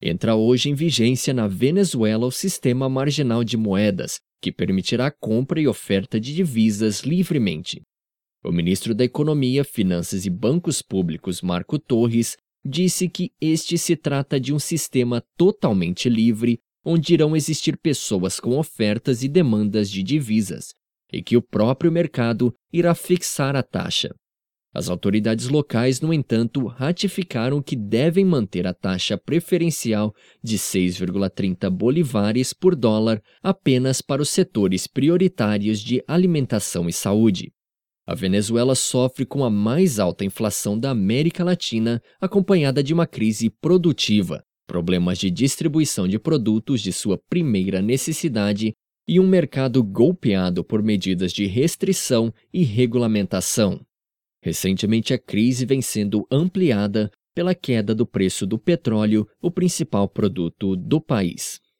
entra hoje em vigência na Venezuela o sistema marginal de moedas, que permitirá compra e oferta de divisas livremente. O ministro da Economia, Finanças e Bancos Públicos, Marco Torres, disse que este se trata de um sistema totalmente livre, onde irão existir pessoas com ofertas e demandas de divisas, e que o próprio mercado irá fixar a taxa. As autoridades locais, no entanto, ratificaram que devem manter a taxa preferencial de 6,30 bolivares por dólar apenas para os setores prioritários de alimentação e saúde. A Venezuela sofre com a mais alta inflação da América Latina, acompanhada de uma crise produtiva, problemas de distribuição de produtos de sua primeira necessidade e um mercado golpeado por medidas de restrição e regulamentação. Recentemente, a crise vem sendo ampliada pela queda do preço do petróleo, o principal produto do país.